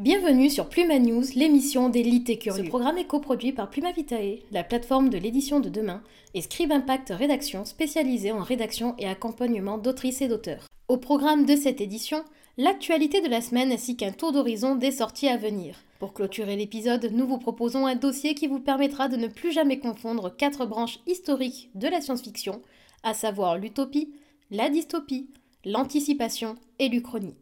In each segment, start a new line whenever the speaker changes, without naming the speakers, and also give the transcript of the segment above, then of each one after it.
Bienvenue sur Pluma News, l'émission des curieux. Ce programme est coproduit par Pluma Vitae, la plateforme de l'édition de demain, et Scribe Impact Rédaction, spécialisée en rédaction et accompagnement d'autrices et d'auteurs. Au programme de cette édition, l'actualité de la semaine ainsi qu'un tour d'horizon des sorties à venir. Pour clôturer l'épisode, nous vous proposons un dossier qui vous permettra de ne plus jamais confondre quatre branches historiques de la science-fiction, à savoir l'utopie, la dystopie, l'anticipation et l'uchronie.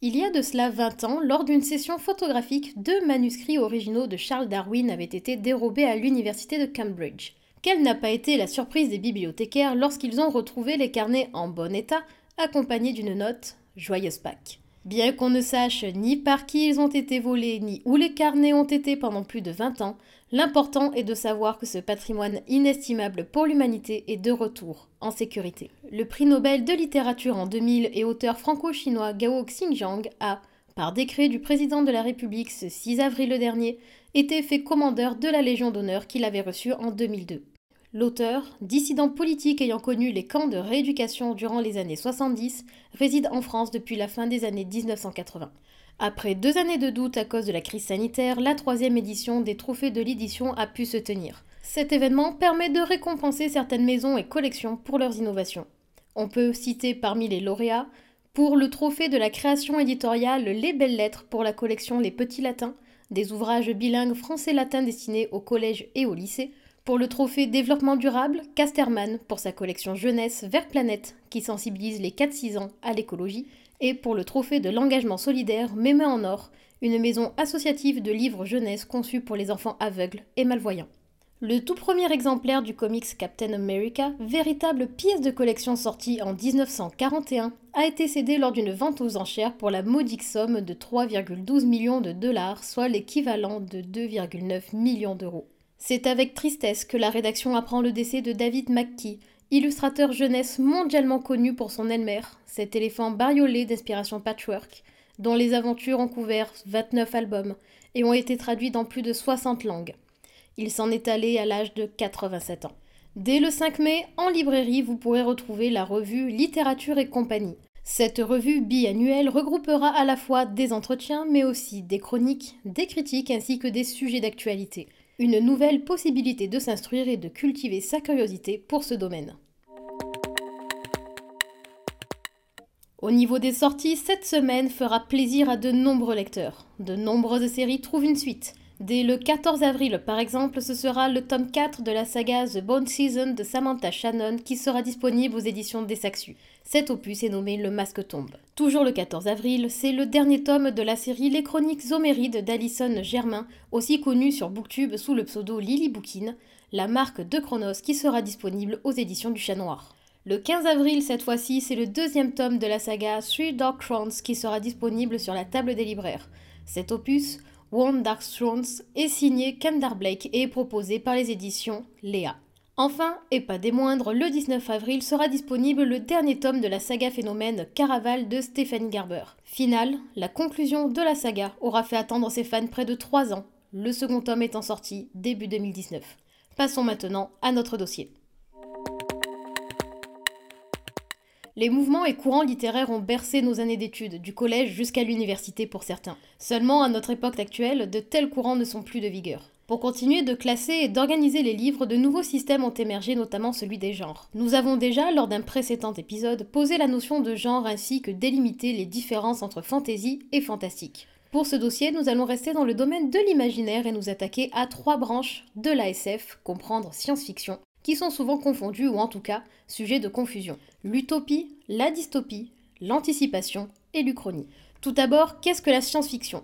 Il y a de cela 20 ans, lors d'une session photographique, deux manuscrits originaux de Charles Darwin avaient été dérobés à l'université de Cambridge. Quelle n'a pas été la surprise des bibliothécaires lorsqu'ils ont retrouvé les carnets en bon état, accompagnés d'une note Joyeuse Pâques. Bien qu'on ne sache ni par qui ils ont été volés, ni où les carnets ont été pendant plus de 20 ans, l'important est de savoir que ce patrimoine inestimable pour l'humanité est de retour, en sécurité. Le prix Nobel de littérature en 2000 et auteur franco-chinois Gao Xingjiang a, par décret du président de la République ce 6 avril dernier, été fait commandeur de la Légion d'honneur qu'il avait reçue en 2002. L'auteur, dissident politique ayant connu les camps de rééducation durant les années 70, réside en France depuis la fin des années 1980. Après deux années de doute à cause de la crise sanitaire, la troisième édition des Trophées de l'édition a pu se tenir. Cet événement permet de récompenser certaines maisons et collections pour leurs innovations. On peut citer parmi les lauréats pour le trophée de la création éditoriale Les Belles Lettres pour la collection Les Petits Latins, des ouvrages bilingues français-latin destinés au collège et au lycée, pour le trophée développement durable, Casterman pour sa collection jeunesse Vert Planète qui sensibilise les 4-6 ans à l'écologie, et pour le trophée de l'engagement solidaire Mémé en Or, une maison associative de livres jeunesse conçue pour les enfants aveugles et malvoyants. Le tout premier exemplaire du comics Captain America, véritable pièce de collection sortie en 1941, a été cédé lors d'une vente aux enchères pour la modique somme de 3,12 millions de dollars, soit l'équivalent de 2,9 millions d'euros. C'est avec tristesse que la rédaction apprend le décès de David McKee, illustrateur jeunesse mondialement connu pour son Elmer, cet éléphant bariolé d'inspiration patchwork, dont les aventures ont couvert 29 albums et ont été traduits dans plus de 60 langues. Il s'en est allé à l'âge de 87 ans. Dès le 5 mai, en librairie, vous pourrez retrouver la revue Littérature et compagnie. Cette revue biannuelle regroupera à la fois des entretiens, mais aussi des chroniques, des critiques ainsi que des sujets d'actualité une nouvelle possibilité de s'instruire et de cultiver sa curiosité pour ce domaine. Au niveau des sorties, cette semaine fera plaisir à de nombreux lecteurs. De nombreuses séries trouvent une suite. Dès le 14 avril, par exemple, ce sera le tome 4 de la saga The Bone Season de Samantha Shannon qui sera disponible aux éditions des Saxu. Cet opus est nommé Le Masque tombe. Toujours le 14 avril, c'est le dernier tome de la série Les Chroniques Homérides d'Alison Germain, aussi connue sur Booktube sous le pseudo Lily Bookin, la marque de Chronos qui sera disponible aux éditions du Chat Noir. Le 15 avril, cette fois-ci, c'est le deuxième tome de la saga Three Dark Crowns qui sera disponible sur la table des libraires. Cet opus, One Dark Thrones est signé Kendar Blake et est proposé par les éditions Léa. Enfin, et pas des moindres, le 19 avril sera disponible le dernier tome de la saga phénomène Caraval de Stéphanie Garber. Final, la conclusion de la saga aura fait attendre ses fans près de 3 ans, le second tome étant sorti début 2019. Passons maintenant à notre dossier. Les mouvements et courants littéraires ont bercé nos années d'études, du collège jusqu'à l'université pour certains. Seulement, à notre époque actuelle, de tels courants ne sont plus de vigueur. Pour continuer de classer et d'organiser les livres, de nouveaux systèmes ont émergé, notamment celui des genres. Nous avons déjà, lors d'un précédent épisode, posé la notion de genre ainsi que délimité les différences entre fantasy et fantastique. Pour ce dossier, nous allons rester dans le domaine de l'imaginaire et nous attaquer à trois branches de l'ASF, comprendre science-fiction, qui sont souvent confondus ou en tout cas sujets de confusion. L'utopie, la dystopie, l'anticipation et l'uchronie. Tout d'abord, qu'est-ce que la science-fiction?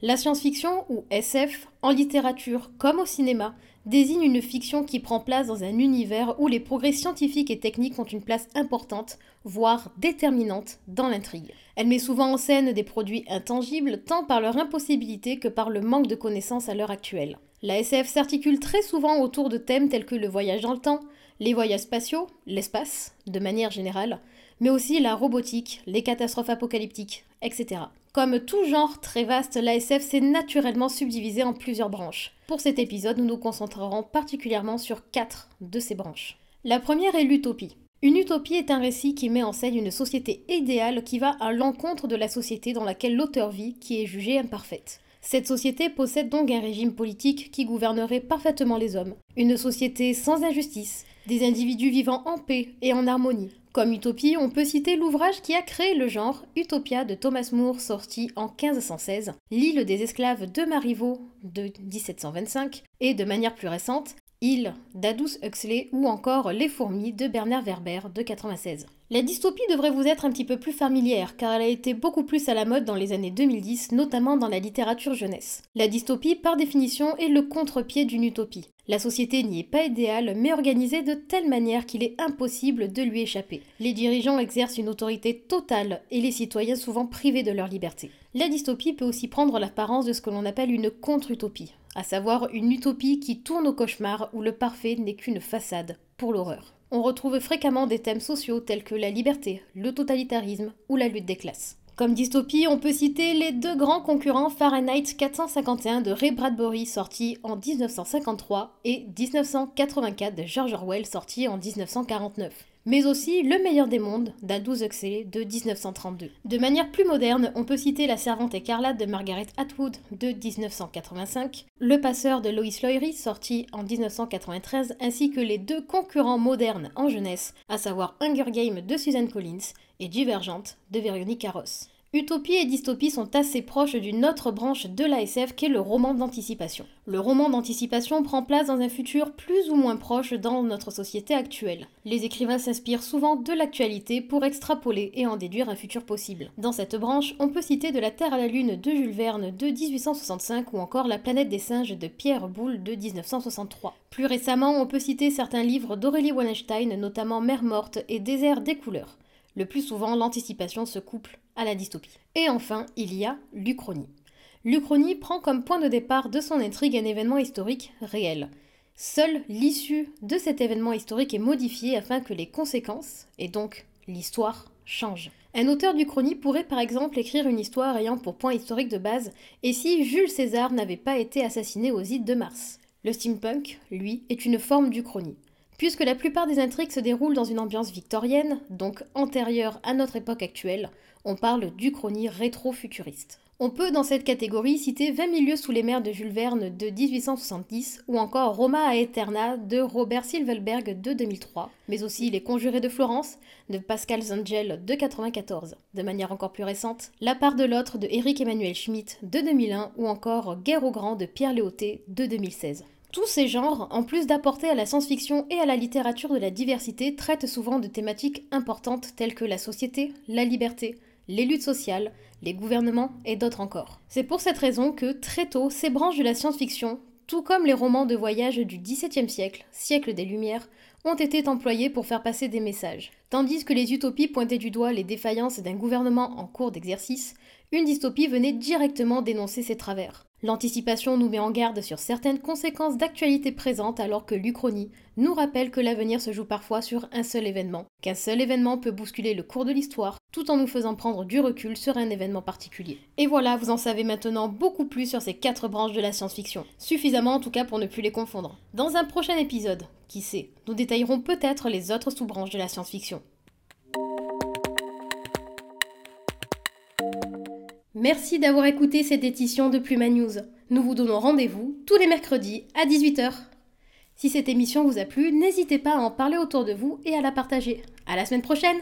La science-fiction, ou SF, en littérature comme au cinéma, désigne une fiction qui prend place dans un univers où les progrès scientifiques et techniques ont une place importante, voire déterminante, dans l'intrigue. Elle met souvent en scène des produits intangibles, tant par leur impossibilité que par le manque de connaissances à l'heure actuelle. La SF s'articule très souvent autour de thèmes tels que le voyage dans le temps, les voyages spatiaux, l'espace, de manière générale, mais aussi la robotique, les catastrophes apocalyptiques, etc. Comme tout genre très vaste, l'ASF s'est naturellement subdivisé en plusieurs branches. Pour cet épisode, nous nous concentrerons particulièrement sur quatre de ces branches. La première est l'utopie. Une utopie est un récit qui met en scène une société idéale qui va à l'encontre de la société dans laquelle l'auteur vit, qui est jugée imparfaite. Cette société possède donc un régime politique qui gouvernerait parfaitement les hommes. Une société sans injustice, des individus vivant en paix et en harmonie. Comme utopie, on peut citer l'ouvrage qui a créé le genre, Utopia de Thomas More, sorti en 1516, L'île des esclaves de Marivaux de 1725, et de manière plus récente, Il d'Adous Huxley ou encore Les fourmis de Bernard Werber de 96. La dystopie devrait vous être un petit peu plus familière car elle a été beaucoup plus à la mode dans les années 2010, notamment dans la littérature jeunesse. La dystopie, par définition, est le contre-pied d'une utopie. La société n'y est pas idéale, mais organisée de telle manière qu'il est impossible de lui échapper. Les dirigeants exercent une autorité totale et les citoyens souvent privés de leur liberté. La dystopie peut aussi prendre l'apparence de ce que l'on appelle une contre-utopie à savoir une utopie qui tourne au cauchemar où le parfait n'est qu'une façade pour l'horreur. On retrouve fréquemment des thèmes sociaux tels que la liberté, le totalitarisme ou la lutte des classes. Comme dystopie, on peut citer les deux grands concurrents Fahrenheit 451 de Ray Bradbury sorti en 1953 et 1984 de George Orwell sorti en 1949 mais aussi Le meilleur des mondes d'Aldous de 1932. De manière plus moderne, on peut citer La servante écarlate de Margaret Atwood de 1985, Le passeur de Lois Lowry sorti en 1993, ainsi que les deux concurrents modernes en jeunesse, à savoir Hunger Games de Susan Collins et Divergente de Véronique Ross. Utopie et dystopie sont assez proches d'une autre branche de l'ASF qu'est le roman d'anticipation. Le roman d'anticipation prend place dans un futur plus ou moins proche dans notre société actuelle. Les écrivains s'inspirent souvent de l'actualité pour extrapoler et en déduire un futur possible. Dans cette branche, on peut citer De la Terre à la Lune de Jules Verne de 1865 ou encore La planète des singes de Pierre Boulle de 1963. Plus récemment, on peut citer certains livres d'Aurélie Wallenstein, notamment Mère morte et Désert des couleurs. Le plus souvent, l'anticipation se couple à la dystopie. Et enfin, il y a l'Uchronie. L'Uchronie prend comme point de départ de son intrigue un événement historique réel. Seule l'issue de cet événement historique est modifiée afin que les conséquences, et donc l'histoire, changent. Un auteur d'Uchronie pourrait par exemple écrire une histoire ayant pour point historique de base et si Jules César n'avait pas été assassiné aux îles de Mars? Le steampunk, lui, est une forme d'Uchronie. Puisque la plupart des intrigues se déroulent dans une ambiance victorienne, donc antérieure à notre époque actuelle, on parle d'Uchronie rétro-futuriste. On peut dans cette catégorie citer 20 milieux sous les mers de Jules Verne de 1870 ou encore Roma Aeterna de Robert Silverberg de 2003, mais aussi Les Conjurés de Florence de Pascal Zangel de 94. De manière encore plus récente, La part de l'autre de Eric Emmanuel Schmitt de 2001 ou encore Guerre au grand de Pierre Léoté de 2016. Tous ces genres, en plus d'apporter à la science-fiction et à la littérature de la diversité, traitent souvent de thématiques importantes telles que la société, la liberté, les luttes sociales, les gouvernements et d'autres encore. C'est pour cette raison que, très tôt, ces branches de la science-fiction, tout comme les romans de voyage du XVIIe siècle, siècle des Lumières, ont été employés pour faire passer des messages. Tandis que les utopies pointaient du doigt les défaillances d'un gouvernement en cours d'exercice, une dystopie venait directement dénoncer ses travers. L'anticipation nous met en garde sur certaines conséquences d'actualité présente alors que l'Uchronie nous rappelle que l'avenir se joue parfois sur un seul événement, qu'un seul événement peut bousculer le cours de l'histoire tout en nous faisant prendre du recul sur un événement particulier. Et voilà, vous en savez maintenant beaucoup plus sur ces quatre branches de la science-fiction. Suffisamment en tout cas pour ne plus les confondre. Dans un prochain épisode, qui sait, nous détaillerons peut-être les autres sous-branches de la science-fiction. Merci d'avoir écouté cette édition de Pluma News. Nous vous donnons rendez-vous tous les mercredis à 18h. Si cette émission vous a plu, n'hésitez pas à en parler autour de vous et à la partager. À la semaine prochaine!